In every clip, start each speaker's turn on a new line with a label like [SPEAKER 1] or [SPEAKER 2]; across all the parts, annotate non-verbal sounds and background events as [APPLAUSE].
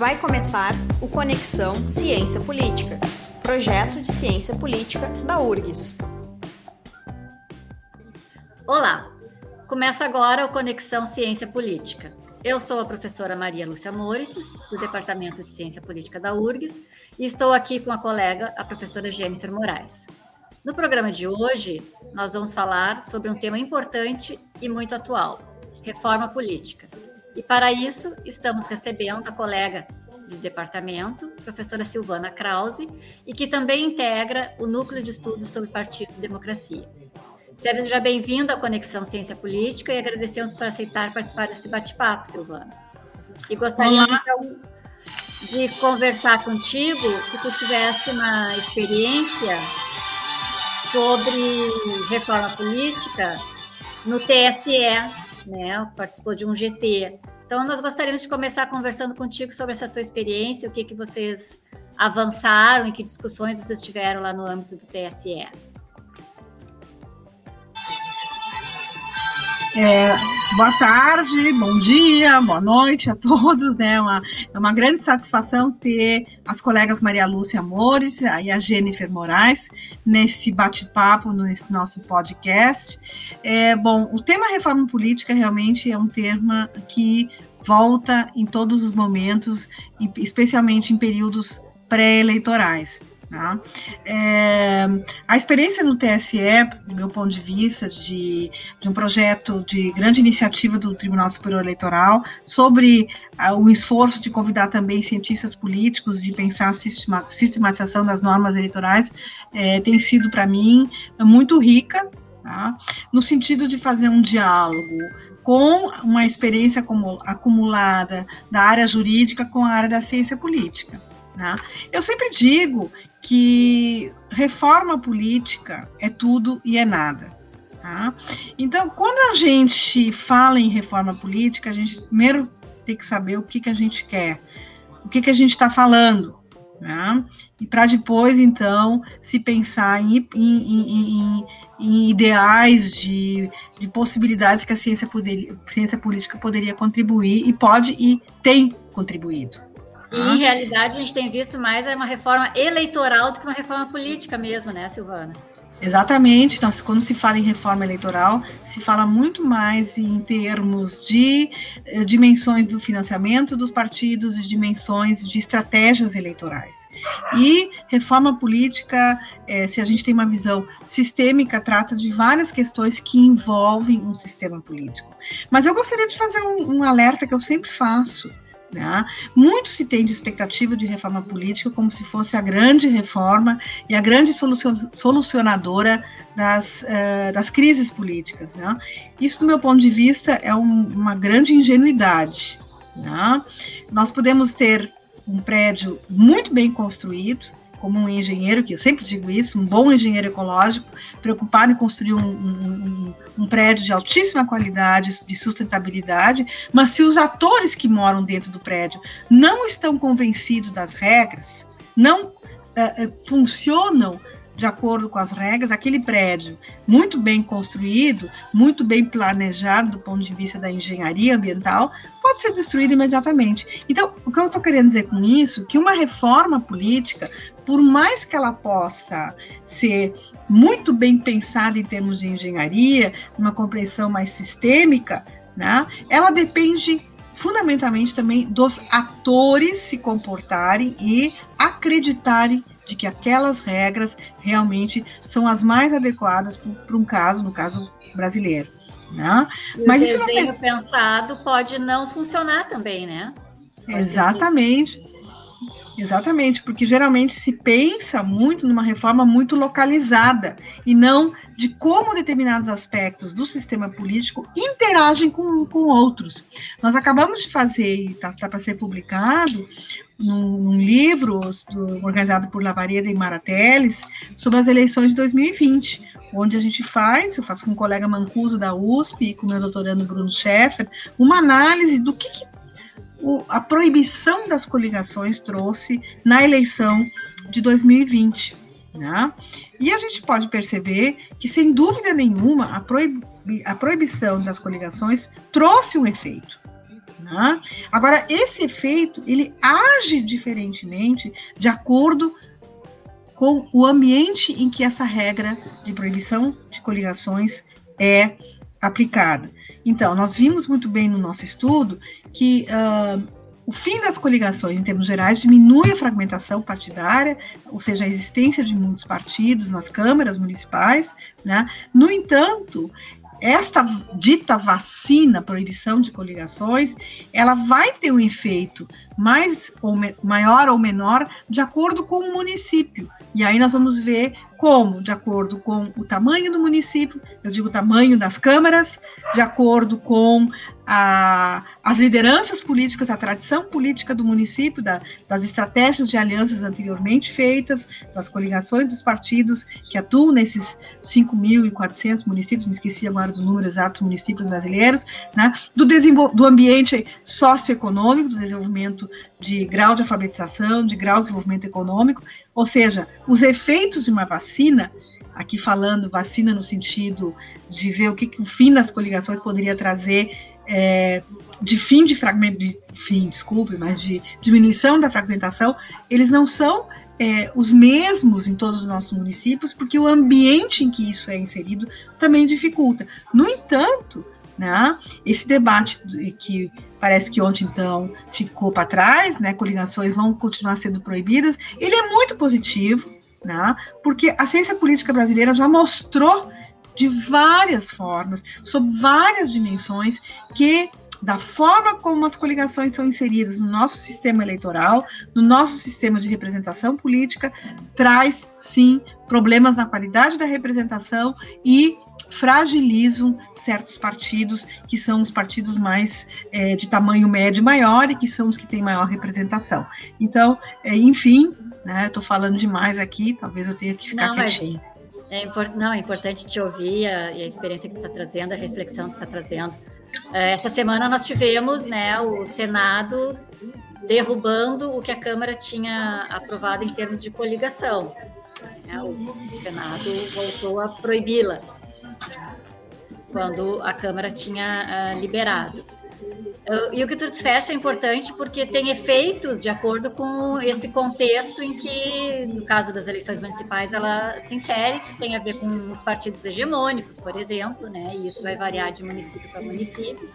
[SPEAKER 1] Vai começar o Conexão Ciência Política, projeto de ciência política da URGS.
[SPEAKER 2] Olá, começa agora o Conexão Ciência Política. Eu sou a professora Maria Lúcia Moritz, do Departamento de Ciência Política da URGS, e estou aqui com a colega, a professora Jennifer Moraes. No programa de hoje, nós vamos falar sobre um tema importante e muito atual: reforma política. E para isso, estamos recebendo a colega de departamento, professora Silvana Krause, e que também integra o Núcleo de Estudos sobre Partidos e Democracia. Seja bem-vinda à Conexão Ciência Política e agradecemos por aceitar participar desse bate-papo, Silvana. E gostaríamos, Olá. então, de conversar contigo, que tu tiveste uma experiência sobre reforma política no TSE, né? Participou de um GT. Então, nós gostaríamos de começar conversando contigo sobre essa tua experiência, o que, que vocês avançaram e que discussões vocês tiveram lá no âmbito do TSE.
[SPEAKER 3] É, boa tarde, bom dia, boa noite a todos. Né? Uma, é uma grande satisfação ter as colegas Maria Lúcia Amores e a Jennifer Moraes nesse bate-papo, nesse nosso podcast. É, bom, o tema reforma política realmente é um tema que volta em todos os momentos, especialmente em períodos pré-eleitorais. Tá? É, a experiência no TSE, do meu ponto de vista, de, de, um projeto de grande iniciativa do Tribunal Superior Eleitoral, sobre uh, o esforço de convidar também cientistas políticos, de pensar a sistema, sistematização das normas eleitorais, é, tem sido, para mim, muito rica, tá? no sentido de fazer um diálogo com uma experiência acumulada da área jurídica com a área da ciência política. Né? Eu sempre digo que reforma política é tudo e é nada. Tá? Então, quando a gente fala em reforma política, a gente primeiro tem que saber o que, que a gente quer, o que, que a gente está falando. Né? E para depois, então, se pensar em, em, em, em ideais de, de, possibilidades que a ciência, ciência política poderia contribuir e pode e tem contribuído.
[SPEAKER 2] E, em realidade, a gente tem visto mais uma reforma eleitoral do que uma reforma política mesmo, né, Silvana?
[SPEAKER 3] Exatamente. Nós, quando se fala em reforma eleitoral, se fala muito mais em termos de eh, dimensões do financiamento dos partidos e dimensões de estratégias eleitorais. E reforma política, eh, se a gente tem uma visão sistêmica, trata de várias questões que envolvem um sistema político. Mas eu gostaria de fazer um, um alerta que eu sempre faço né? Muito se tem de expectativa de reforma política como se fosse a grande reforma e a grande solucionadora das, uh, das crises políticas. Né? Isso, do meu ponto de vista, é um, uma grande ingenuidade. Né? Nós podemos ter um prédio muito bem construído, como um engenheiro, que eu sempre digo isso, um bom engenheiro ecológico, preocupado em construir um, um, um, prédio de altíssima qualidade, de sustentabilidade, mas se os atores que moram dentro do prédio não estão convencidos das regras, não uh, uh, funcionam de acordo com as regras, aquele prédio muito bem construído, muito bem planejado do ponto de vista da engenharia ambiental, pode ser destruído imediatamente. Então, o que eu estou querendo dizer com isso, que uma reforma política, por mais que ela possa ser muito bem pensada em termos de engenharia, uma compreensão mais sistêmica, né, ela depende fundamentalmente também dos atores se comportarem e acreditarem de que aquelas regras realmente são as mais adequadas para um caso, no caso brasileiro. Né?
[SPEAKER 2] Mas o isso desenho não tem... pensado pode não funcionar também, né?
[SPEAKER 3] Pode Exatamente. Exatamente, porque geralmente se pensa muito numa reforma muito localizada e não de como determinados aspectos do sistema político interagem com, com outros. Nós acabamos de fazer, está tá para ser publicado, num, num livro do, organizado por Lavareda e Marateles sobre as eleições de 2020, onde a gente faz, eu faço com o colega Mancuso da USP e com o meu doutorando Bruno Scheffer, uma análise do que, que o, a proibição das coligações trouxe na eleição de 2020. Né? E a gente pode perceber que, sem dúvida nenhuma, a, a proibição das coligações trouxe um efeito. Né? Agora, esse efeito, ele age diferentemente de acordo com o ambiente em que essa regra de proibição de coligações é aplicada. Então, nós vimos muito bem no nosso estudo que uh, o fim das coligações, em termos gerais, diminui a fragmentação partidária, ou seja, a existência de muitos partidos nas câmaras municipais. Né? No entanto, esta dita vacina, proibição de coligações, ela vai ter um efeito mais ou maior ou menor de acordo com o município. E aí nós vamos ver como, de acordo com o tamanho do município, eu digo tamanho das câmaras, de acordo com a, as lideranças políticas, a tradição política do município, da, das estratégias de alianças anteriormente feitas, das coligações dos partidos que atuam nesses 5.400 municípios, me esqueci agora do número exato dos municípios brasileiros, né, do, do ambiente socioeconômico, do desenvolvimento de grau de alfabetização, de grau de desenvolvimento econômico, ou seja, os efeitos de uma vacina aqui falando vacina no sentido de ver o que, que o fim das coligações poderia trazer é, de fim de fragmento, de fim, desculpe, mas de diminuição da fragmentação, eles não são é, os mesmos em todos os nossos municípios, porque o ambiente em que isso é inserido também dificulta. No entanto, né, esse debate que parece que ontem então ficou para trás, né, coligações vão continuar sendo proibidas, ele é muito positivo, né? porque a ciência política brasileira já mostrou de várias formas, sob várias dimensões, que da forma como as coligações são inseridas no nosso sistema eleitoral, no nosso sistema de representação política, traz sim problemas na qualidade da representação e fragilizam certos partidos que são os partidos mais é, de tamanho médio maior e que são os que têm maior representação. Então, é, enfim, né? Estou falando demais aqui, talvez eu tenha que ficar não, quietinha.
[SPEAKER 2] É, não, é importante te ouvir a, e a experiência que está trazendo, a reflexão que está trazendo. É, essa semana nós tivemos né, o Senado derrubando o que a Câmara tinha aprovado em termos de coligação. É, o Senado voltou a proibi-la quando a Câmara tinha uh, liberado. E o que tu disseste é importante porque tem efeitos de acordo com esse contexto em que, no caso das eleições municipais, ela se insere, que tem a ver com os partidos hegemônicos, por exemplo, né? E isso vai variar de município para município.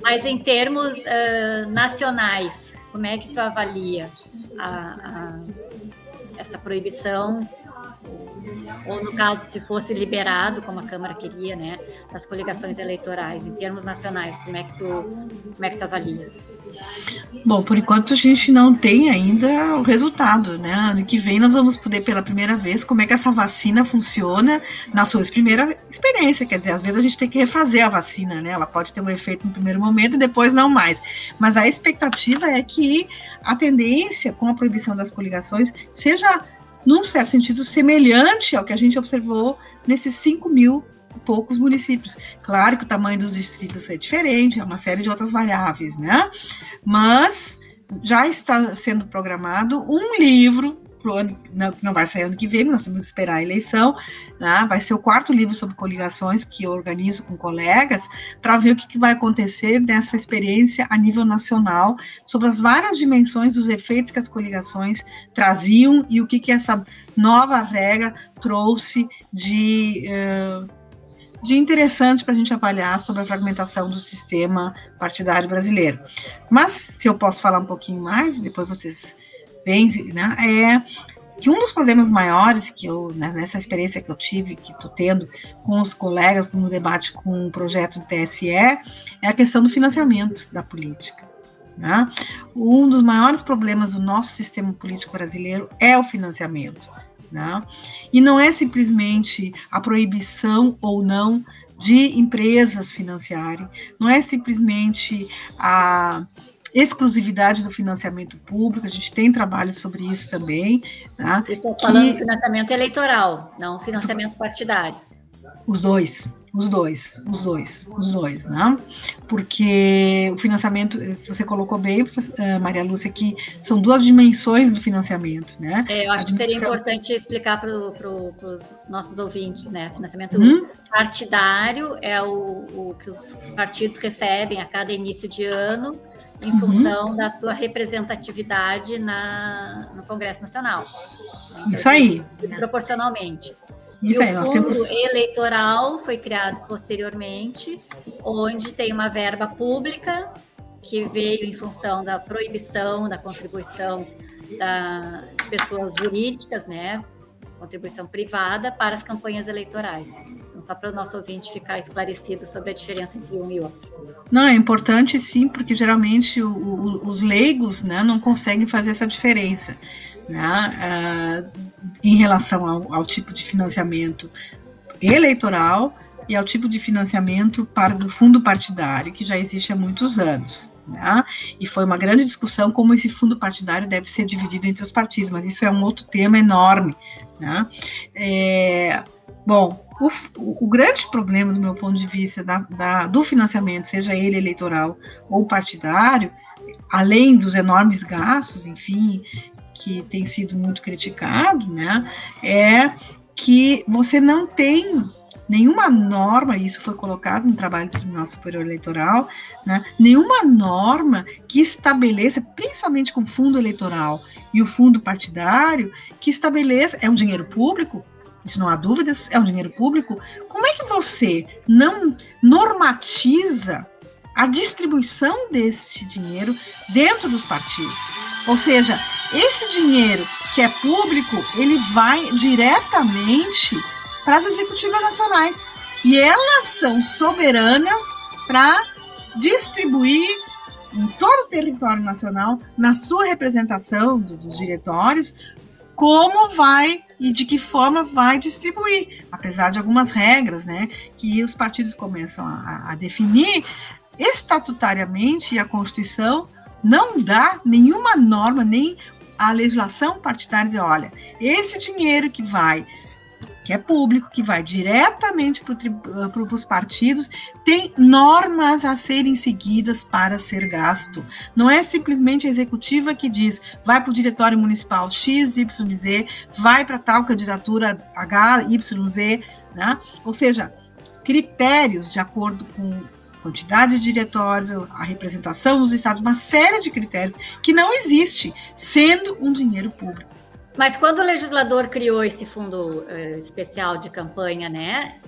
[SPEAKER 2] Mas em termos uh, nacionais, como é que tu avalia a, a, essa proibição ou no caso, se fosse liberado, como a Câmara queria, né, as coligações eleitorais, em termos nacionais, como é que tu, como é que tu avalia?
[SPEAKER 3] Bom, por enquanto a gente não tem ainda o resultado, né? Ano que vem nós vamos poder pela primeira vez como é que essa vacina funciona na sua primeira experiência. Quer dizer, às vezes a gente tem que refazer a vacina, né? Ela pode ter um efeito no primeiro momento e depois não mais. Mas a expectativa é que a tendência com a proibição das coligações seja num certo sentido, semelhante ao que a gente observou nesses 5 mil poucos municípios. Claro que o tamanho dos distritos é diferente, é uma série de outras variáveis, né? Mas já está sendo programado um livro pro ano, não, não vai sair ano que vem, nós temos que esperar a eleição, né? vai ser o quarto livro sobre coligações que eu organizo com colegas, para ver o que, que, vai acontecer nessa experiência a nível nacional, sobre as várias dimensões dos efeitos que as coligações traziam e o que, que essa nova regra trouxe de. Uh, de interessante para a gente avaliar sobre a fragmentação do sistema partidário brasileiro. Mas, se eu posso falar um pouquinho mais, depois vocês né, é que um dos problemas maiores que eu, né, nessa experiência que eu tive, que estou tendo com os colegas no debate com o projeto do TSE, é a questão do financiamento da política. Né? Um dos maiores problemas do nosso sistema político brasileiro é o financiamento. Né? E não é simplesmente a proibição ou não de empresas financiarem, não é simplesmente a exclusividade do financiamento público, a gente tem trabalho sobre isso também.
[SPEAKER 2] Tá? Estou falando que... financiamento eleitoral, não financiamento partidário.
[SPEAKER 3] Os dois, os dois, os dois, os dois, né? Porque o financiamento, você colocou bem, eh, Maria Lúcia, que são duas dimensões do financiamento, né?
[SPEAKER 2] É, eu acho que seria importante explicar para pro, os nossos ouvintes, né? Financiamento hum? partidário é o, o que os partidos recebem a cada início de ano em uhum. função da sua representatividade na, no Congresso Nacional.
[SPEAKER 3] Então, Isso aí.
[SPEAKER 2] Proporcionalmente. Isso e aí, o fundo temos... eleitoral foi criado posteriormente, onde tem uma verba pública que veio em função da proibição da contribuição da, de pessoas jurídicas, né, contribuição privada para as campanhas eleitorais. Então, só para o nosso ouvinte ficar esclarecido sobre a diferença entre um e outro.
[SPEAKER 3] Não, é importante sim, porque geralmente o, o, os leigos né, não conseguem fazer essa diferença né, uh, em relação ao, ao tipo de financiamento eleitoral e ao tipo de financiamento para do fundo partidário, que já existe há muitos anos. Né? E foi uma grande discussão como esse fundo partidário deve ser dividido entre os partidos, mas isso é um outro tema enorme. Né? É, bom, o, o, grande problema, do meu ponto de vista, da, da, do financiamento, seja ele eleitoral ou partidário, além dos enormes gastos, enfim, que tem sido muito criticado, né, é que você não tem nenhuma norma, isso foi colocado no trabalho do Tribunal Superior Eleitoral, né, nenhuma norma que estabeleça, principalmente com fundo eleitoral e o fundo partidário, que estabeleça, é um dinheiro público, isso não há dúvidas, é um dinheiro público, como é que você não normatiza a distribuição desse dinheiro dentro dos partidos? Ou seja, esse dinheiro que é público, ele vai diretamente para as executivas nacionais. E elas são soberanas para distribuir em todo o território nacional, na sua representação do, dos diretórios, como vai e de que forma vai distribuir, apesar de algumas regras, né, que os partidos começam a, a definir estatutariamente a Constituição não dá nenhuma norma, nem a legislação partidária dizer, olha, esse dinheiro que vai que é público, que vai diretamente para eh, os partidos, tem normas a serem seguidas para ser gasto. Não é simplesmente a executiva que diz, vai para o diretório municipal X, Y, Z, vai para tal candidatura H, Y, Z, né? Ou seja, critérios de acordo com quantidade de diretórios, a representação dos estados, uma série de critérios que não existe, sendo um dinheiro público.
[SPEAKER 2] Mas quando o legislador criou esse fundo uh, especial de campanha, né?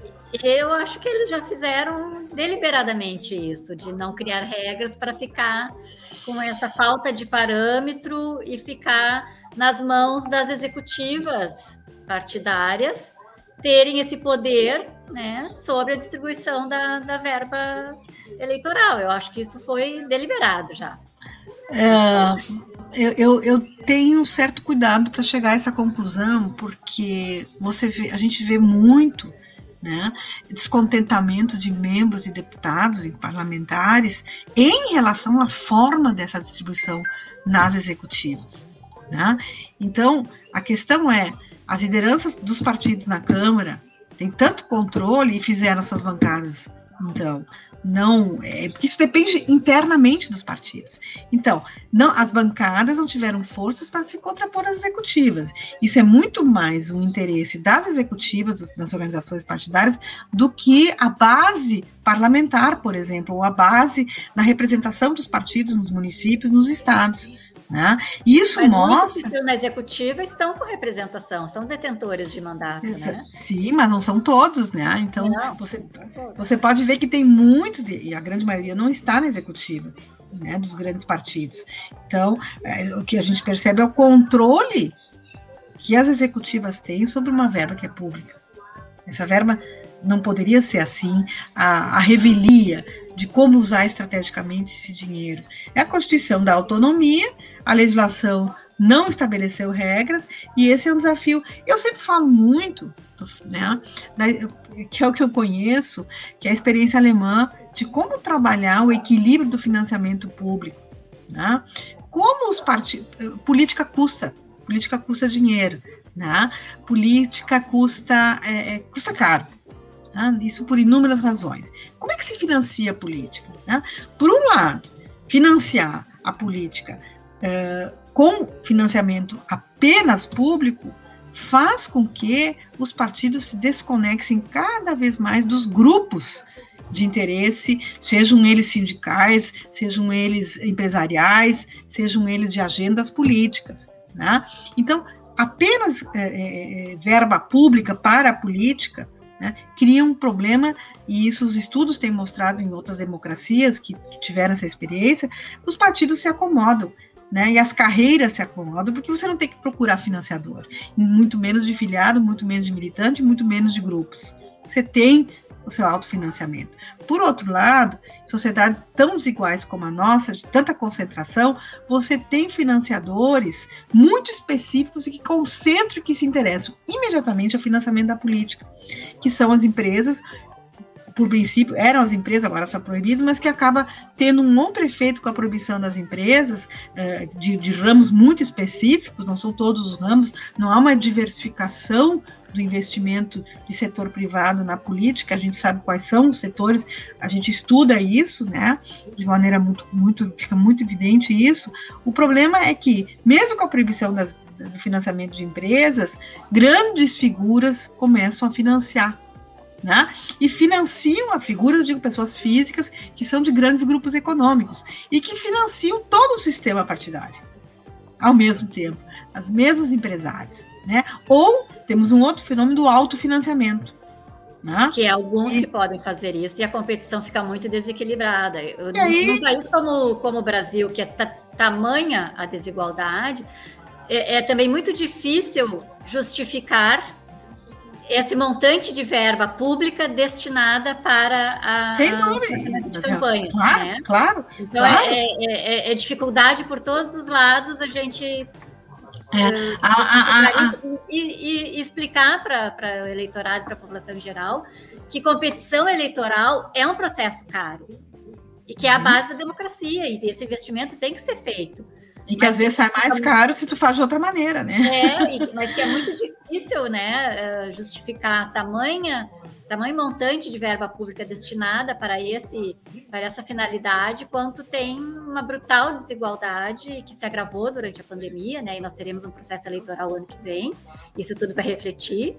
[SPEAKER 2] Eu acho que eles já fizeram deliberadamente isso, de não criar regras para ficar com essa falta de parâmetro e ficar nas mãos das executivas partidárias terem esse poder né, sobre a distribuição da, da verba eleitoral. Eu acho que isso foi deliberado já.
[SPEAKER 3] É, eu, eu, eu, tenho um certo cuidado para chegar a essa conclusão, porque você vê, a gente vê muito né, descontentamento de membros e deputados e parlamentares em relação à forma dessa distribuição nas executivas. Né? Então, a questão é, as lideranças dos partidos na Câmara têm tanto controle e fizeram suas bancadas então, não, é, porque isso depende internamente dos partidos. Então, não, as bancadas não tiveram forças para se contrapor às executivas. Isso é muito mais um interesse das executivas, das organizações partidárias, do que a base parlamentar, por exemplo, ou a base na representação dos partidos nos municípios, nos estados. Né? Isso
[SPEAKER 2] Mas
[SPEAKER 3] mostra.
[SPEAKER 2] Muitos na executiva estão com representação, são detentores de mandato. Né?
[SPEAKER 3] Sim, mas não são todos, né? Então não, você, você pode ver que tem muitos, e a grande maioria não está na executiva. Né, dos grandes partidos. Então, é, o que a gente percebe é o controle que as executivas têm sobre uma verba que é pública. Essa verba não poderia ser assim, a, a revelia de como usar estrategicamente esse dinheiro. É a Constituição da autonomia, a legislação não estabeleceu regras, e esse é um desafio. Eu sempre falo muito, né, que é o que eu conheço, que é a experiência alemã de como trabalhar o equilíbrio do financiamento público. Né? Como os partidos. Política custa, política custa dinheiro. Né? Política custa, é, é custa caro. Né? Isso por inúmeras razões. Como é que se financia a política? Né? Por um lado, financiar a política é, com financiamento apenas público faz com que os partidos se desconexem cada vez mais dos grupos de interesse, sejam eles sindicais, sejam eles empresariais, sejam eles de agendas políticas. Né? Então, apenas é, é, verba pública para a política né, cria um problema, e isso os estudos têm mostrado em outras democracias que, que tiveram essa experiência, os partidos se acomodam. Né, e as carreiras se acomodam porque você não tem que procurar financiador, muito menos de filiado, muito menos de militante, muito menos de grupos. Você tem o seu autofinanciamento. Por outro lado, sociedades tão desiguais como a nossa, de tanta concentração, você tem financiadores muito específicos e que concentram e que se interessam imediatamente ao financiamento da política, que são as empresas por princípio, eram as empresas, agora são proibidas, mas que acaba tendo um outro efeito com a proibição das empresas, eh, de, de, ramos muito específicos, não são todos os ramos, não há uma diversificação do investimento de setor privado na política, a gente sabe quais são os setores, a gente estuda isso, né, de maneira muito, muito, fica muito evidente isso. O problema é que, mesmo com a proibição das, do financiamento de empresas, grandes figuras começam a financiar né? E financiam a figura, digo, pessoas físicas que são de grandes grupos econômicos e que financiam todo o sistema partidário ao mesmo tempo, as mesmas empresários, né? Ou temos um outro fenômeno do autofinanciamento.
[SPEAKER 2] Né? Que é alguns e... que podem fazer isso e a competição fica muito desequilibrada. Aí... Num país como, como o Brasil, que é tamanha a desigualdade, é, é também muito difícil justificar esse montante de verba pública destinada para a,
[SPEAKER 3] Sem dúvida.
[SPEAKER 2] de campanha.
[SPEAKER 3] Claro,
[SPEAKER 2] né?
[SPEAKER 3] claro.
[SPEAKER 2] Então
[SPEAKER 3] claro.
[SPEAKER 2] É, é, é, dificuldade por todos os lados a gente
[SPEAKER 3] é, uh, a,
[SPEAKER 2] e, e, explicar para o eleitorado, para a população em geral, que competição eleitoral é um processo caro e que é a uhum. base da democracia e esse investimento tem que ser feito.
[SPEAKER 3] E que mas, às vezes sai mais caro se tu faz de outra maneira, né?
[SPEAKER 2] É, mas que é muito difícil, né, eh, justificar tamanha, tamanho montante de verba pública destinada para esse, para essa finalidade, quanto tem uma brutal desigualdade que se agravou durante a pandemia, né? E nós teremos um processo eleitoral ano que vem. Isso tudo vai refletir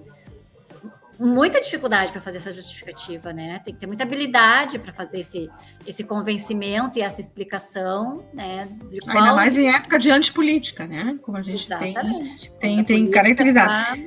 [SPEAKER 2] muita dificuldade para fazer essa justificativa, né? Tem que ter muita habilidade para fazer esse, esse convencimento e essa explicação, né?
[SPEAKER 3] De qual... Ainda mais em época de antipolítica, né? Como a gente Exatamente. tem, tem, tem caracterizado. Tá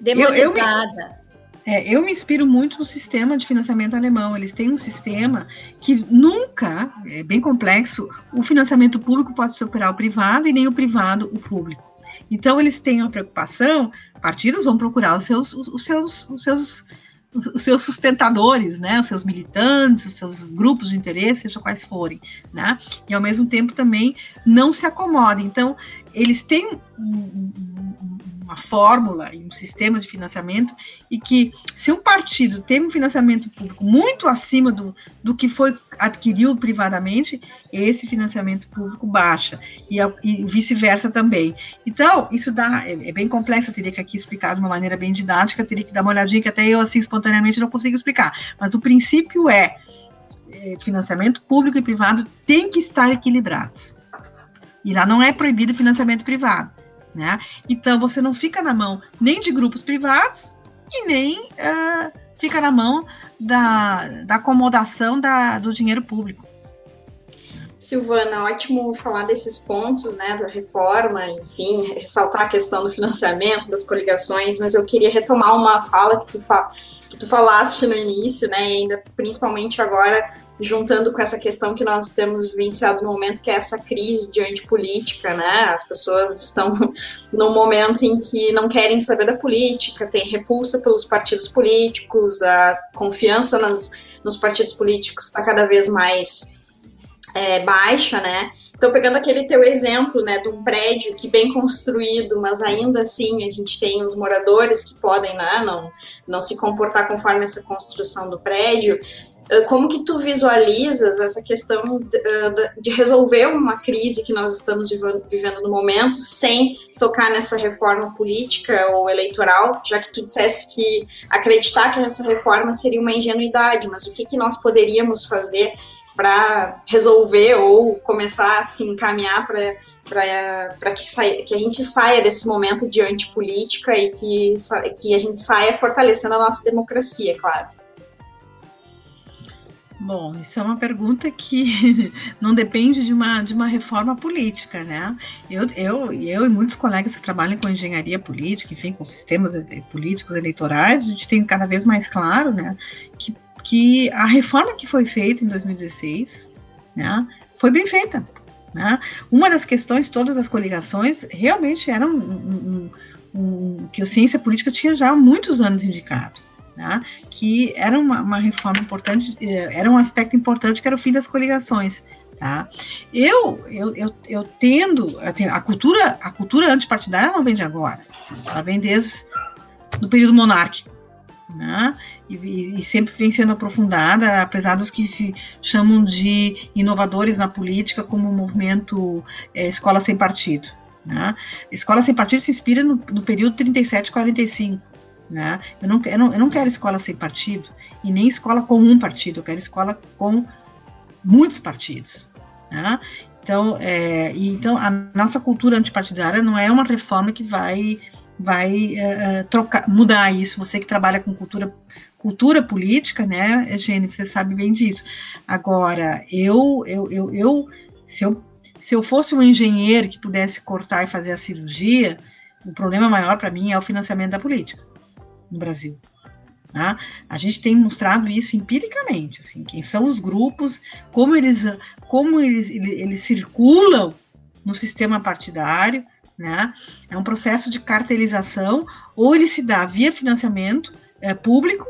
[SPEAKER 2] demonizada. Eu, eu,
[SPEAKER 3] é, eu me inspiro muito no sistema de financiamento alemão. Eles têm um sistema que nunca, é bem complexo, o financiamento público pode superar o privado e nem o privado o público. Então, eles têm uma preocupação, partidos vão procurar os seus, os, os seus, os seus os seus sustentadores, né, os seus militantes, os seus grupos de interesse, seja quais forem, né, e ao mesmo tempo também não se acomodem. Então, eles têm uma fórmula e um sistema de financiamento e que se um partido tem um financiamento público muito acima do, do que foi adquirido privadamente, esse financiamento público baixa e, e vice-versa também. Então, isso dá, é, é, bem complexo, eu teria que aqui explicar de uma maneira bem didática, teria que dar uma olhadinha que até eu assim espontaneamente não consigo explicar, mas o princípio é, é financiamento público e privado tem que estar equilibrados. E lá não é proibido financiamento privado. Né? Então você não fica na mão nem de grupos privados e nem uh, fica na mão da, da acomodação da, do dinheiro público.
[SPEAKER 1] Silvana, ótimo falar desses pontos, né, da reforma, enfim, ressaltar a questão do financiamento, das coligações, mas eu queria retomar uma fala que tu, fa que tu falaste no início, né, ainda principalmente agora juntando com essa questão que nós temos vivenciado no momento, que é essa crise diante política, né? As pessoas estão [LAUGHS] num momento em que não querem saber da política, tem repulsa pelos partidos políticos, a confiança nas, nos partidos políticos está cada vez mais é, baixa, né? Então, pegando aquele teu exemplo, né, de um prédio que bem construído, mas ainda assim a gente tem os moradores que podem, né, não, não se comportar conforme essa construção do prédio, como que tu visualizas essa questão ah, de resolver uma crise que nós estamos vivendo no momento sem tocar nessa reforma política ou eleitoral, já que tu dissesse que acreditar que essa reforma seria uma ingenuidade, mas o que, que nós poderíamos fazer para resolver ou começar a se encaminhar para que, que a gente saia desse momento de antipolítica e que, que a gente saia fortalecendo a nossa democracia, claro.
[SPEAKER 3] Bom, isso é uma pergunta que [LAUGHS] não depende de uma, de uma reforma política, né? Eu, eu, eu e muitos colegas que trabalham com engenharia política, enfim, com sistemas políticos eleitorais, a gente tem cada vez mais claro, né, que, que a reforma que foi feita em 2016, né, foi bem feita. Né? Uma das questões todas das coligações realmente era um, um, um, um que a ciência política tinha já há muitos anos indicado né, que era uma, uma, reforma importante, eh, era um aspecto importante que era o fim das coligações. Tá? Eu, eu, eu, eu tendo, assim, a cultura, a cultura antipartidária não vem de agora, ela vem desde o período monárquico. Né? E, e, sempre vem sendo aprofundada, apesar dos que se chamam de inovadores na política, como o movimento é, Escola Sem Partido. Né? Escola Sem Partido se inspira no, no período 37-45, né? Eu, não, eu, não, eu não quero escola sem partido e nem escola com um partido, eu quero escola com muitos partidos. Né? Então, é, então, a nossa cultura antipartidária não é uma reforma que vai vai uh, trocar, mudar isso. Você que trabalha com cultura, cultura política, né, Gene, você sabe bem disso. Agora, eu, eu, eu, eu, se eu, se eu fosse um engenheiro que pudesse cortar e fazer a cirurgia, o problema maior para mim é o financiamento da política no Brasil. Tá? A gente tem mostrado isso empiricamente, assim, quem são os grupos, como eles, como eles, eles circulam no sistema partidário, né? É um processo de cartelização, ou ele se dá via financiamento é, público,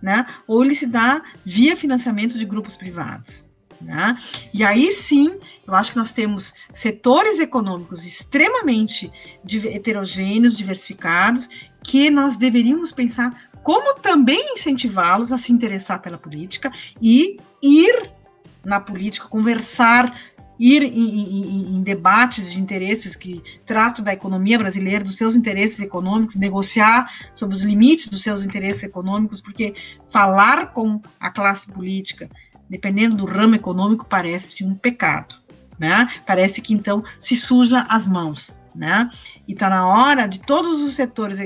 [SPEAKER 3] né? Ou ele se dá via financiamento de grupos privados. Né? E aí sim, eu acho que nós temos setores econômicos extremamente heterogêneos, diversificados, que nós deveríamos pensar como também incentivá-los a se interessar pela política e ir na política, conversar, ir em, em, em, debates de interesses que tratam da economia brasileira, dos seus interesses econômicos, negociar sobre os limites dos seus interesses econômicos, porque falar com a classe política dependendo do ramo econômico, parece um pecado. Né? Parece que então se suja as mãos. Né? E está na hora de todos os setores,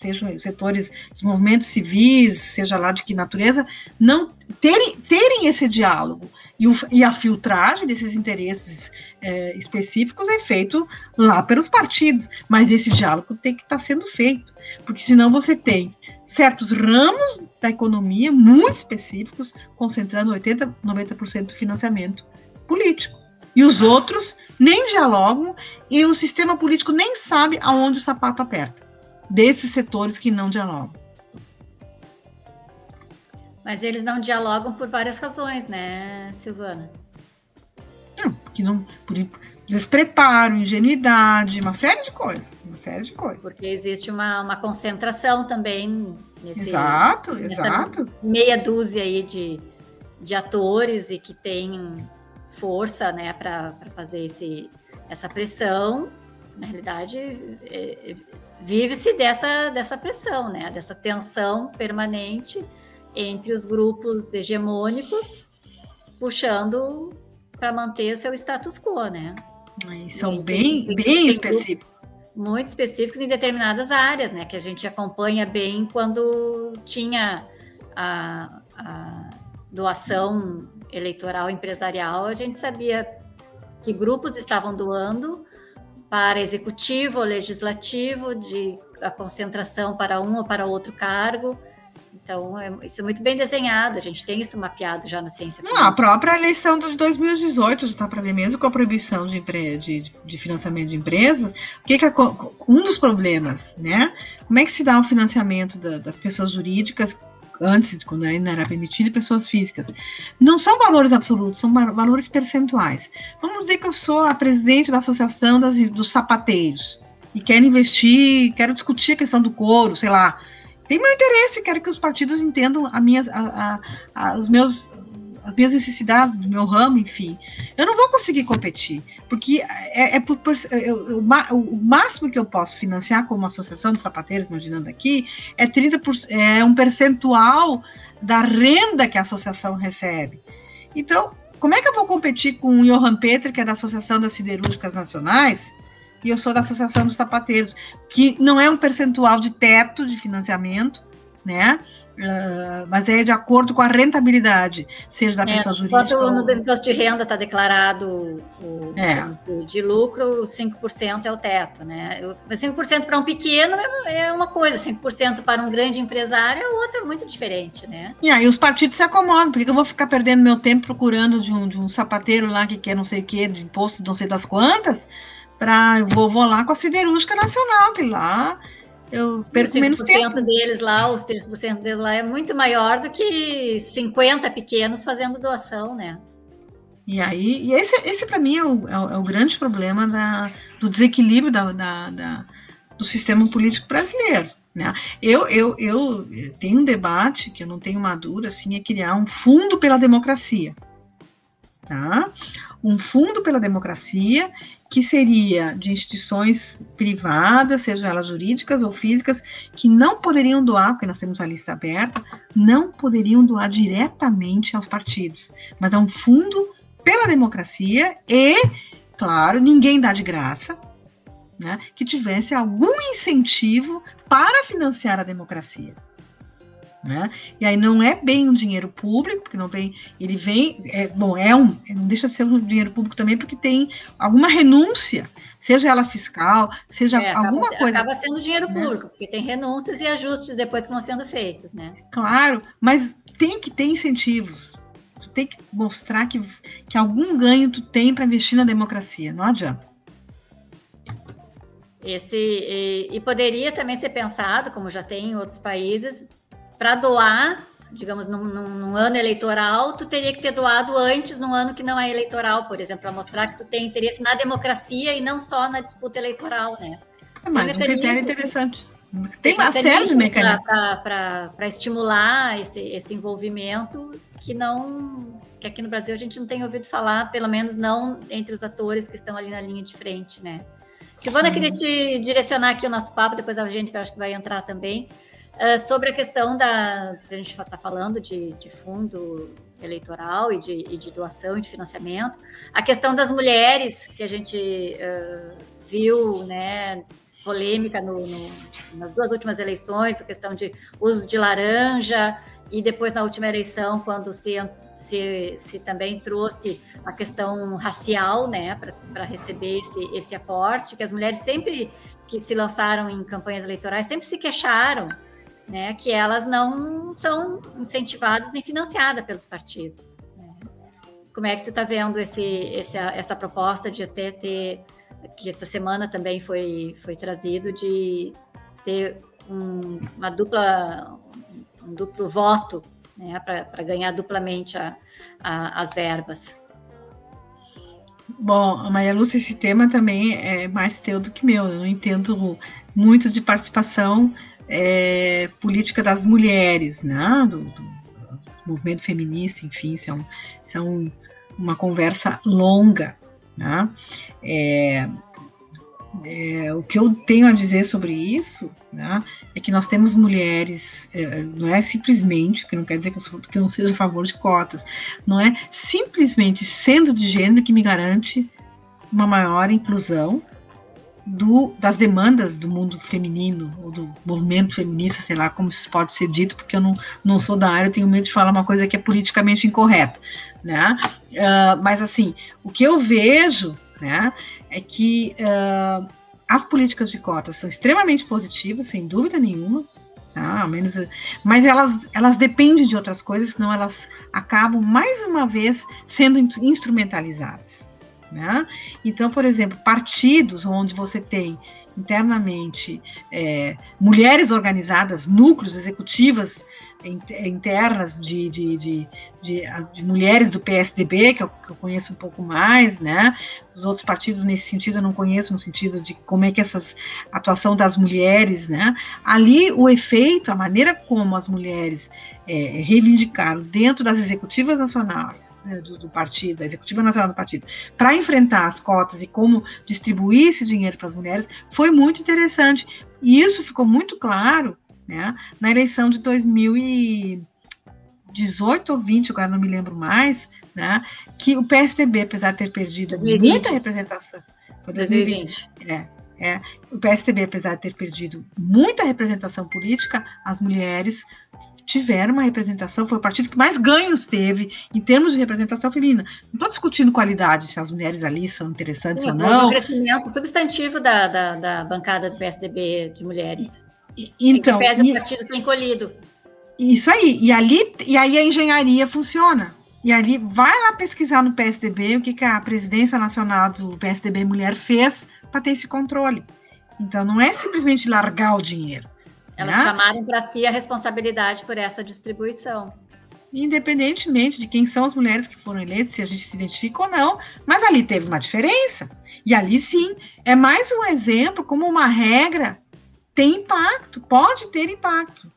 [SPEAKER 3] sejam os setores dos movimentos civis, seja lá de que natureza, não terem, terem esse diálogo. E, o, e a filtragem desses interesses é, específicos é feito lá pelos partidos, mas esse diálogo tem que estar tá sendo feito, porque senão você tem certos ramos da economia muito específicos, concentrando 80%, 90% do financiamento político. E os outros nem dialogam e o sistema político nem sabe aonde o sapato aperta, desses setores que não dialogam.
[SPEAKER 2] Mas eles não dialogam por várias razões, né, Silvana?
[SPEAKER 3] Não, que não, por, despreparo, ingenuidade, uma série de coisas, uma série de coisas.
[SPEAKER 2] Porque existe uma, uma concentração também nesse
[SPEAKER 3] exato, exato.
[SPEAKER 2] meia dúzia aí de, de atores e que tem força, né, para fazer esse, essa pressão. Na realidade, é, é, vive-se dessa, dessa pressão, né, dessa tensão permanente entre os grupos hegemônicos puxando para manter o seu status quo, né?
[SPEAKER 3] E são e, bem, bem específicos.
[SPEAKER 2] Muito específicos em determinadas áreas, né? Que a gente acompanha bem quando tinha a, a doação eleitoral empresarial, a gente sabia que grupos estavam doando para executivo ou legislativo, de a concentração para um ou para outro cargo. Então, é, isso é muito bem desenhado, a gente tem isso mapeado já na ciência
[SPEAKER 3] Não, a própria eleição de 2018 já está para ver mesmo com a proibição de, de, de, financiamento de empresas. O que, que é um dos problemas, né? Como é que se dá o financiamento da, das pessoas jurídicas antes, quando ainda era permitido, pessoas físicas. Não são valores absolutos, são valores percentuais. Vamos dizer que eu sou a presidente da Associação das, dos Sapateiros e quero investir, quero discutir a questão do couro, sei lá tem meu interesse, quero que os partidos entendam a minha, a, a, a, os meus, as minhas necessidades do meu ramo, enfim. Eu não vou conseguir competir, porque é, é por, por eu, o máximo que eu posso financiar como associação de sapateiros, imaginando aqui, é 30%, é um percentual da renda que a associação recebe. Então, como é que eu vou competir com o Johan Petri, que é da Associação das Siderúrgicas Nacionais, e eu sou da Associação dos Sapateiros, que não é um percentual de teto de financiamento, né? Uh, mas é de acordo com a rentabilidade, seja da é, pessoa jurídica. Enquanto
[SPEAKER 2] no imposto de renda está declarado o é. de, de lucro, 5% é o teto, né? 5% para um pequeno é, uma coisa, 5% para um grande empresário é outra muito diferente, né?
[SPEAKER 3] E aí os partidos se acomodam, porque eu vou ficar perdendo meu tempo procurando de um, de um sapateiro lá que quer não sei o que, de imposto não sei das quantas, para eu vou, vou lá com a siderúrgica nacional, que lá eu perco menos tempo.
[SPEAKER 2] deles lá, os 30% deles lá é muito maior do que 50 pequenos fazendo doação, né?
[SPEAKER 3] E aí, e esse, esse para mim é o, é o, é o, grande problema da, do desequilíbrio da, da, da, do sistema político brasileiro. Né? Eu, eu, eu tenho um debate que eu não tenho madura, assim, é criar um fundo pela democracia. Tá? Um fundo pela democracia que seria de instituições privadas, sejam elas jurídicas ou físicas, que não poderiam doar, porque nós temos a lista aberta, não poderiam doar diretamente aos partidos, mas é um fundo pela democracia e, claro, ninguém dá de graça, né, que tivesse algum incentivo para financiar a democracia. Né? E aí não é bem um dinheiro público, porque não vem, ele vem, é, bom, é um, não deixa de ser um dinheiro público também, porque tem alguma renúncia, seja ela fiscal, seja é, alguma
[SPEAKER 2] acaba,
[SPEAKER 3] coisa.
[SPEAKER 2] Acaba sendo dinheiro né? público, porque tem renúncias e ajustes depois que vão sendo feitos, né?
[SPEAKER 3] Claro, mas tem que ter incentivos. Tu tem que mostrar que, que algum ganho tu tem para investir na democracia, não adianta.
[SPEAKER 2] Esse, e, e, poderia também ser pensado, como já tem em outros países, para doar, digamos, num, num, ano eleitoral, tu teria que ter doado antes, num ano que não é eleitoral, por exemplo, para mostrar que tu tem interesse na democracia e não só na disputa eleitoral, né?
[SPEAKER 3] É mais um critério interessante. Tem, uma série de mecanismos.
[SPEAKER 2] Para estimular esse, esse envolvimento que não que aqui no Brasil a gente não tem ouvido falar, pelo menos não entre os atores que estão ali na linha de frente, né? Silvana, queria te direcionar aqui o nosso papo, depois a gente acho que vai entrar também, Uh, sobre a questão da. A gente está falando de, de, fundo eleitoral e de, e de, doação e de financiamento. A questão das mulheres, que a gente uh, viu, né, polêmica no, no, nas duas últimas eleições, a questão de uso de laranja, e depois na última eleição, quando se, se, se também trouxe a questão racial, né, para receber esse, esse aporte, que as mulheres sempre que se lançaram em campanhas eleitorais sempre se queixaram né, que elas não são incentivadas nem financiadas pelos partidos. Né? Como é que tu está vendo esse, esse, essa proposta de até ter, que essa semana também foi, foi trazido, de ter um, uma dupla, um duplo voto né, para ganhar duplamente a, a, as verbas?
[SPEAKER 3] Bom, Maria Lúcia, esse tema também é mais teu do que meu. Eu não entendo muito de participação é, política das mulheres, né? Do, do, movimento feminista, enfim, isso é, isso é um, uma conversa longa. Né? É, é, o que eu tenho a dizer sobre isso né, é que nós temos mulheres, é, não é simplesmente, que não quer dizer que eu, sou, que eu não seja a favor de cotas, não é simplesmente sendo de gênero que me garante uma maior inclusão do, das demandas do mundo feminino, ou do movimento feminista, sei lá como isso pode ser dito, porque eu não, não sou da área, eu tenho medo de falar uma coisa que é politicamente incorreta, né? Uh, mas, assim, o que eu vejo, né, é que uh, as políticas de cotas são extremamente positivas, sem dúvida nenhuma, tá? Ao menos, mas elas, elas dependem de outras coisas, senão elas acabam, mais uma vez, sendo instrumentalizadas. Né? Então, por exemplo, partidos onde você tem internamente é, mulheres organizadas, núcleos executivas internas de, de, de, de, mulheres do PSDB, que eu, que eu, conheço um pouco mais, né? Os outros partidos nesse sentido eu não conheço, no sentido de como é que essa atuação das mulheres, né? Ali o efeito, a maneira como as mulheres é, reivindicaram dentro das executivas nacionais né, do, do, partido, da executiva nacional do partido, para enfrentar as cotas e como distribuir esse dinheiro para as mulheres, foi muito interessante. E isso ficou muito claro né, na eleição de 2018 ou 20, agora não me lembro mais, né, que o PSDB, apesar de ter perdido 2020. muita representação, foi 2020, 2020. É, É, o PSDB, apesar de ter perdido muita representação política, as mulheres tiveram uma representação, foi o partido que mais ganhos teve em termos de representação feminina. Não estou discutindo qualidade, se as mulheres ali são interessantes Sim, ou não.
[SPEAKER 2] O crescimento substantivo da, da, da, bancada do PSDB de mulheres.
[SPEAKER 3] E, então,
[SPEAKER 2] que pese o partido tem encolhido.
[SPEAKER 3] Isso aí, e ali, e aí a engenharia funciona. E ali, vai lá pesquisar no PSDB o que, que a presidência nacional do PSDB Mulher fez para ter esse controle. Então, não é simplesmente largar o dinheiro.
[SPEAKER 2] Elas né? chamaram para si a responsabilidade por essa distribuição.
[SPEAKER 3] Independentemente de quem são as mulheres que foram eleitas, se a gente se identifica ou não, mas ali teve uma diferença. E ali sim, é mais um exemplo como uma regra tem impacto, pode ter impacto.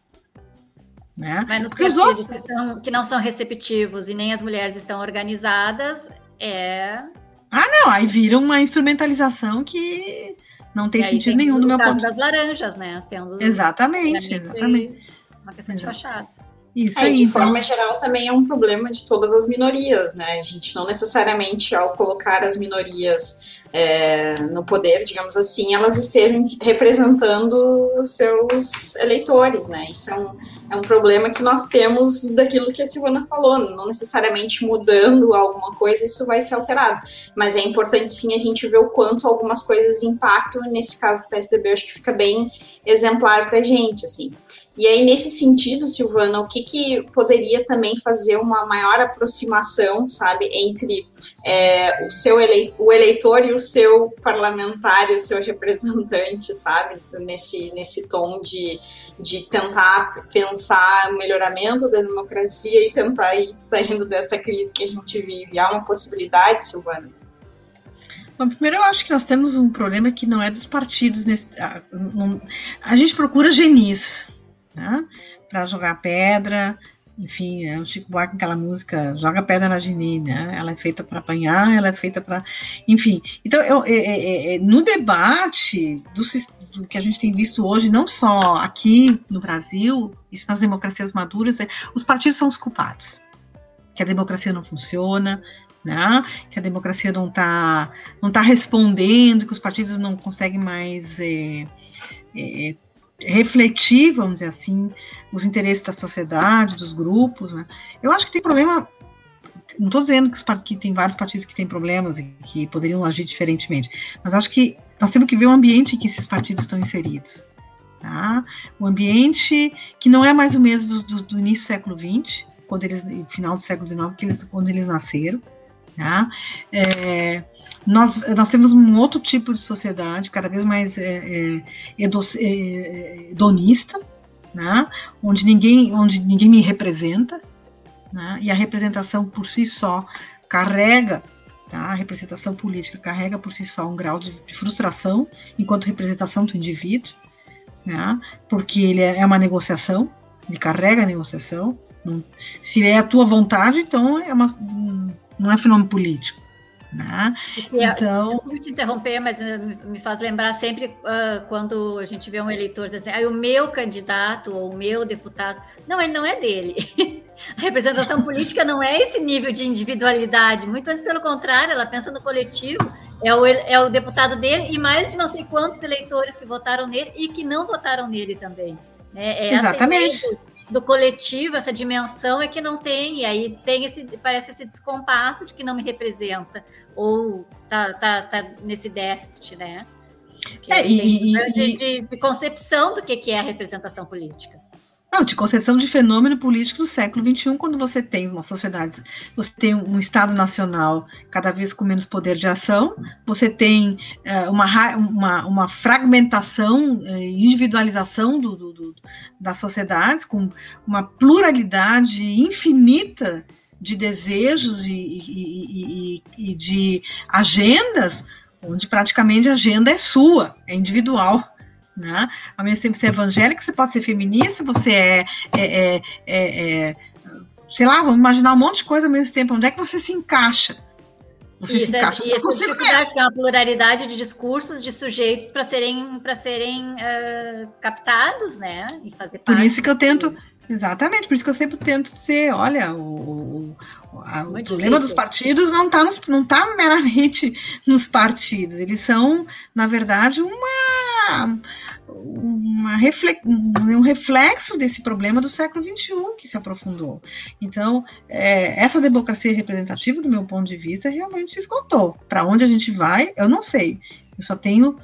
[SPEAKER 3] Né?
[SPEAKER 2] Mas nos partidos outros... que, são, que não são receptivos e nem as mulheres estão organizadas, é.
[SPEAKER 3] Ah, não, aí vira uma instrumentalização que não tem sentido tem nenhum no meu
[SPEAKER 2] caso ponto. das laranjas, né?
[SPEAKER 3] Sendo exatamente, exatamente.
[SPEAKER 2] Uma questão de fachada.
[SPEAKER 1] Isso é, aí, de então. forma geral, também é um problema de todas as minorias, né? A gente não necessariamente, ao colocar as minorias é, no poder, digamos assim, elas estejam representando os seus eleitores, né? Isso é um, é um problema que nós temos daquilo que a Silvana falou, não necessariamente mudando alguma coisa, isso vai ser alterado. Mas é importante sim a gente ver o quanto algumas coisas impactam, nesse caso do PSDB, acho que fica bem exemplar para a gente, assim. E aí, nesse sentido, Silvana, o que, que poderia também fazer uma maior aproximação, sabe, entre é, o seu ele o eleitor e o seu parlamentar, o seu representante, sabe, nesse, nesse tom de, de tentar pensar o melhoramento da democracia e tentar ir saindo dessa crise que a gente vive. Há uma possibilidade, Silvana?
[SPEAKER 3] Bom, primeiro eu acho que nós temos um problema que não é dos partidos. Nesse, a, a gente procura genis, né? Para jogar pedra, enfim, é o Chico Buarque aquela música Joga Pedra na Geni, né? Ela é feita para apanhar, ela é feita para, enfim. Então, eu, é, é, é, no debate do, do, que a gente tem visto hoje, não só aqui no Brasil, isso nas democracias maduras, os partidos são os culpados, que a democracia não funciona, né? Que a democracia não está não tá respondendo, que os partidos não conseguem mais é, é, refletir, vamos dizer assim, os interesses da sociedade, dos grupos. Né? Eu acho que tem problema. Não estou dizendo que, os, que tem vários partidos que têm problemas e que poderiam agir diferentemente, mas acho que nós temos que ver o ambiente em que esses partidos estão inseridos. Tá? O ambiente que não é mais o mesmo do, do, do início do século XX, quando eles, final do século XIX, que eles, quando eles nasceram. Tá? É, nós, nós temos um outro tipo de sociedade, cada vez mais é, é, é hedonista, né? onde, ninguém, onde ninguém me representa, né? e a representação por si só carrega, tá? a representação política carrega por si só um grau de, de frustração enquanto representação do indivíduo, né? porque ele é, é uma negociação, ele carrega a negociação, não, se é a tua vontade, então é uma, não é fenômeno político. Né?
[SPEAKER 2] Então... Desculpe te interromper, mas eh, me faz lembrar sempre uh, quando a gente vê um eleitor dizendo assim, ah, o meu candidato ou o meu deputado. Não, ele não é dele. [LAUGHS] A representação política não é esse nível de individualidade, muito antes pelo contrário, ela pensa no coletivo, é o, é o deputado dele e mais de não sei quantos eleitores que votaram nele e que não votaram nele também.
[SPEAKER 3] É, é Exatamente
[SPEAKER 2] do coletivo, essa dimensão é que não tem, e aí tem esse, parece esse descompasso de que não me representa, ou tá, tá, tá nesse déficit, né? é, e, de, de, de, concepção do que, que é a representação política.
[SPEAKER 3] Não, de concepção de fenômeno político do século XXI, quando você tem uma sociedade, você tem um Estado nacional cada vez com menos poder de ação, você tem uh, uma, uma, uma, fragmentação, uh, individualização do, do, do, das sociedades, com uma pluralidade infinita de desejos e, e, e, e de agendas, onde praticamente a agenda é sua, é individual. Né? Ao mesmo tempo, você é evangélico, você pode ser feminista, você é, é, é, é, é sei lá, vamos imaginar um monte de coisa ao mesmo tempo. Onde é que você se encaixa?
[SPEAKER 2] Você Isso, se é, encaixa e essa dificuldade é uma pluralidade de discursos de sujeitos para serem para serem uh, captados, né?
[SPEAKER 3] E fazer Por isso que eu tento Exatamente, por isso que eu sempre tento dizer, olha, o, o, a, o problema dos partidos não está não tá meramente [LAUGHS] nos partidos, eles são, na verdade, uma, uma reflex, um reflexo desse problema do século XXI que se aprofundou. Então, é, essa democracia representativa, do meu ponto de vista, realmente se esgotou. Para onde a gente vai, eu não sei. Eu só tenho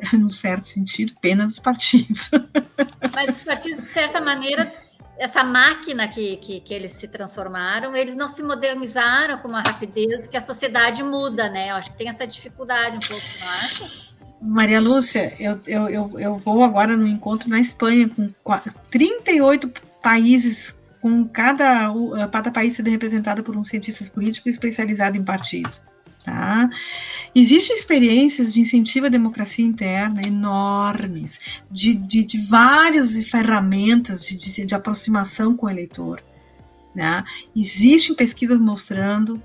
[SPEAKER 3] [LAUGHS] num certo sentido, pena dos partidos. [LAUGHS]
[SPEAKER 2] Mas os partidos, de certa maneira, essa máquina que, que, que, eles se transformaram, eles não se modernizaram com uma rapidez que a sociedade muda, né? Eu acho que tem essa dificuldade um pouco, não acha?
[SPEAKER 3] Maria Lúcia, eu, eu, eu, eu vou agora no encontro na Espanha com 38 países, com cada, cada país sendo representado por um cientista político especializado em partido. Tá? Existem experiências de incentivo à democracia interna enormes, de, de, de várias ferramentas de, de, de, aproximação com o eleitor. Né? Existem pesquisas mostrando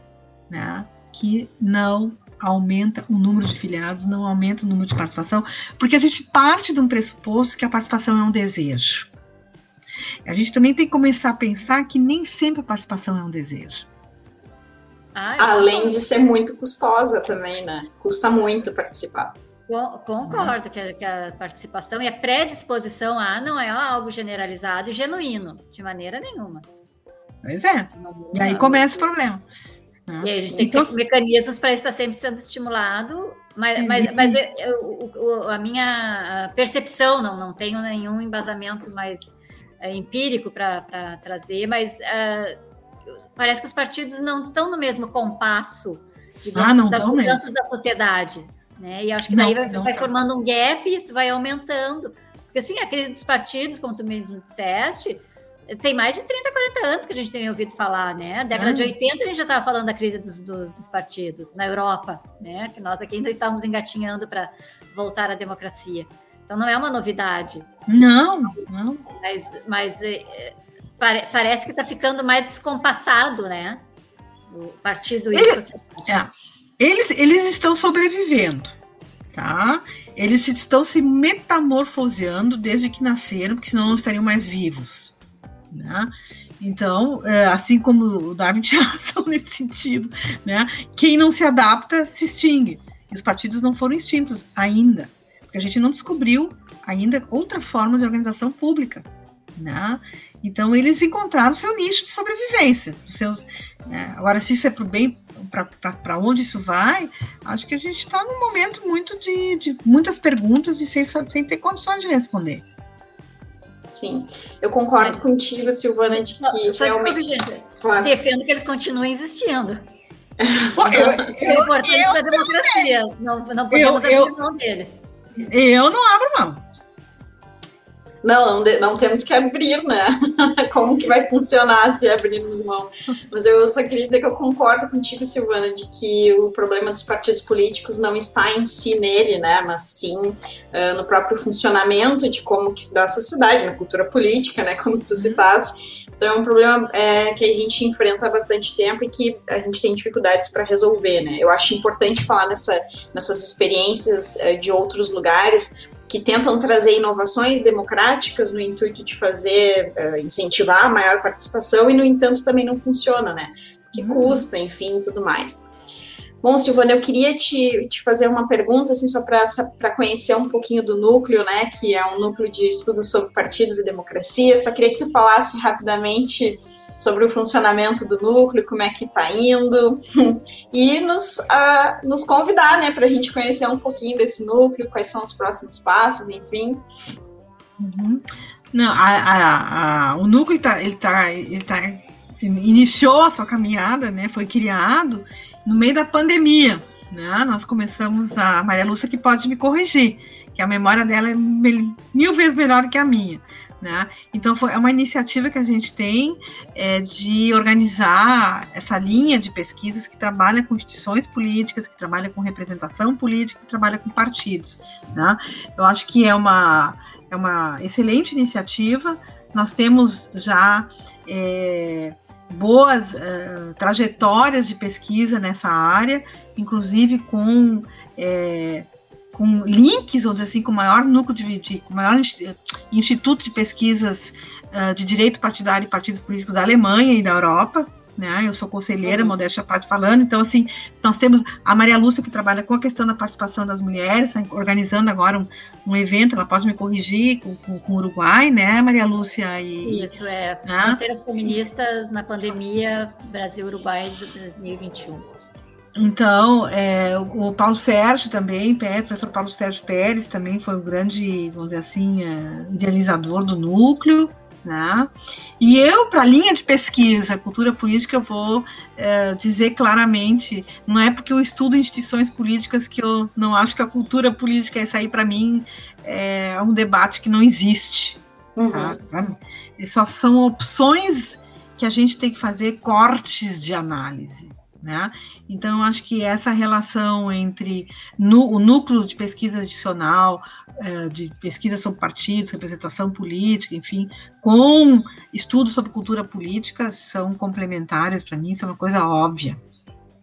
[SPEAKER 3] né, que não aumenta o número de filiados, não aumenta o número de participação, porque a gente parte de um pressuposto que a participação é um desejo. A gente também tem que começar a pensar que nem sempre a participação é um desejo.
[SPEAKER 1] Ah, Além de ser muito custosa também, né? Custa muito participar.
[SPEAKER 2] Concordo que a, que a, participação e a predisposição a não é algo generalizado e genuíno, de maneira nenhuma.
[SPEAKER 3] Pois é. E aí começa o problema.
[SPEAKER 2] E aí a gente tem que ter então mecanismos para estar sempre sendo estimulado, mas, é, mas, mas eu, a minha percepção, não, não tenho nenhum embasamento mais é, empírico para trazer, mas uh, parece que os partidos não estão no mesmo compasso, digamos, ah, das mudanças mesmo. da sociedade. Né? E acho que daí não, vai, não vai tá. formando um gap e isso vai aumentando. Porque assim, a crise dos partidos, como tu mesmo disseste, tem mais de 30, 40 anos que a gente tem ouvido falar, né? A década de 80 a gente já estava falando da crise dos, dos, dos, partidos na Europa, né? Que nós aqui ainda estávamos engatinhando para voltar à democracia. Então não é uma novidade.
[SPEAKER 3] Não, não.
[SPEAKER 2] Mas, mas é, pare, parece que está ficando mais descompassado, né? O partido e Ele.
[SPEAKER 3] É, eles, eles estão sobrevivendo, tá? Eles estão se metamorfoseando desde que nasceram, porque senão não estariam mais vivos. Né? Então, é, assim como o Darwin [LAUGHS] tinha razão nesse sentido, né? quem não se adapta se extingue. E os partidos não foram extintos ainda, porque a gente não descobriu ainda outra forma de organização pública. Né? Então eles encontraram seu nicho de sobrevivência. Seus, né? Agora, se isso é para o bem, para onde isso vai, acho que a gente está num momento muito de, de muitas perguntas e sem, sem ter condições de responder.
[SPEAKER 1] Sim, eu concordo Mas, contigo, Silvana, de que
[SPEAKER 2] só realmente. Gente, claro. Defendo que eles continuem existindo. [LAUGHS] é importante para a democracia. Não, não podemos eu, abrir mão deles.
[SPEAKER 3] Eu não abro mão.
[SPEAKER 1] Não, não, não, temos que abrir, né? [LAUGHS] Como que vai funcionar se abrirmos mão? Mas eu só queria dizer que eu concordo contigo, Silvana, de que o problema dos partidos políticos não está em si nele, né? Mas sim uh, no próprio funcionamento de como que se dá a sociedade, na cultura política, né? Como tu citaste. Então é um problema é, que a gente enfrenta há bastante tempo e que a gente tem dificuldades para resolver, né? Eu acho importante falar nessa, nessas experiências uh, de outros lugares, que tentam trazer inovações democráticas no intuito de fazer, uh, incentivar a maior participação e, no entanto, também não funciona, né? Que uhum. custa, enfim, tudo mais. Bom, Silvana, eu queria te, te fazer uma pergunta, assim, só para conhecer um pouquinho do núcleo, né, que é um núcleo de estudos sobre partidos e democracia. Só queria que tu falasse rapidamente sobre o funcionamento do núcleo, como é que está indo, [LAUGHS] e nos, uh, nos convidar, né, para a gente conhecer um pouquinho desse núcleo, quais são os próximos passos, enfim.
[SPEAKER 3] Uhum. Não, a, a, a, o núcleo tá, ele tá, ele tá, iniciou a sua caminhada, né, foi criado no meio da pandemia, né, nós começamos, a Maria Lúcia que pode me corrigir, que a memória dela é mil, mil vezes melhor que a minha, né? Então foi é uma iniciativa que a gente tem é, de organizar essa linha de pesquisas que trabalha com instituições políticas, que trabalha com representação política, que trabalha com partidos. Né? Eu acho que é uma, é uma excelente iniciativa. Nós temos já é, boas uh, trajetórias de pesquisa nessa área, inclusive com é, com links, vamos dizer assim, com o maior núcleo de, de com o maior instituto de pesquisas uh, de direito partidário e partidos políticos da Alemanha e da Europa, né? Eu sou conselheira, uhum. modéstia parte falando, então assim, nós temos a Maria Lúcia que trabalha com a questão da participação das mulheres, tá organizando agora um, um evento, ela pode me corrigir, com, com, com, o Uruguai, né, Maria Lúcia?
[SPEAKER 2] E, Isso, é, né? Fronteiras Feministas na Pandemia Brasil-Uruguai de 2021.
[SPEAKER 3] Então, é, o Paulo Sérgio também, o professor Paulo Sérgio Pérez também foi o grande, vamos dizer assim, é, idealizador do núcleo, né? E eu, para a linha de pesquisa, cultura política, eu vou é, dizer claramente, não é porque eu estudo instituições políticas que eu não acho que a cultura política, é aí para mim é um debate que não existe. Uhum. Tá? Só são opções que a gente tem que fazer cortes de análise. Né? Então, acho que essa relação entre no, o núcleo de pesquisa adicional, é, de pesquisa sobre partidos, representação política, enfim, com estudos sobre cultura política, são complementares para mim, isso é uma coisa óbvia.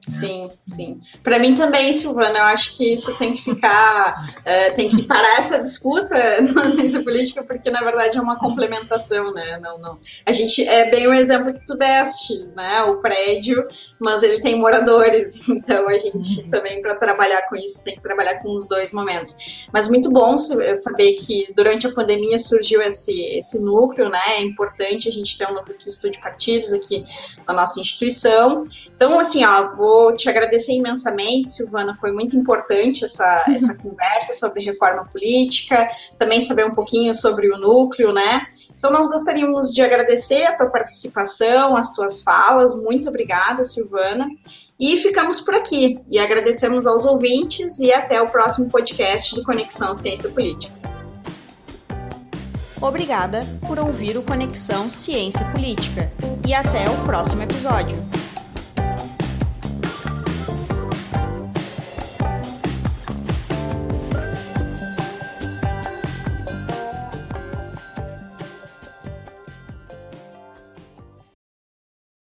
[SPEAKER 1] Sim, sim. Para mim também, Silvana, eu acho que isso tem que ficar, uh, [LAUGHS] tem que parar essa disputa [LAUGHS] na ciência política, porque na verdade é uma complementação, né? Não, não. A gente é bem o exemplo que tu destes, né? O prédio, mas ele tem moradores, [LAUGHS] então a gente uhum. também para trabalhar com isso tem que trabalhar com os dois momentos. Mas muito bom saber que durante a pandemia surgiu esse esse núcleo, né? É importante a gente ter um núcleo que estude partidos aqui na nossa instituição. Então, assim, ó, vou vou te agradecer imensamente, Silvana. Foi muito importante essa, uhum. [LAUGHS] essa conversa sobre reforma política, também saber um pouquinho sobre o núcleo, né? Então, nós gostaríamos de agradecer a tua participação, as tuas falas. Muito obrigada, Silvana. E ficamos por aqui. E agradecemos aos ouvintes e até o próximo podcast do Conexão Ciência Política.
[SPEAKER 4] Obrigada por ouvir o Conexão Ciência Política e até o próximo episódio.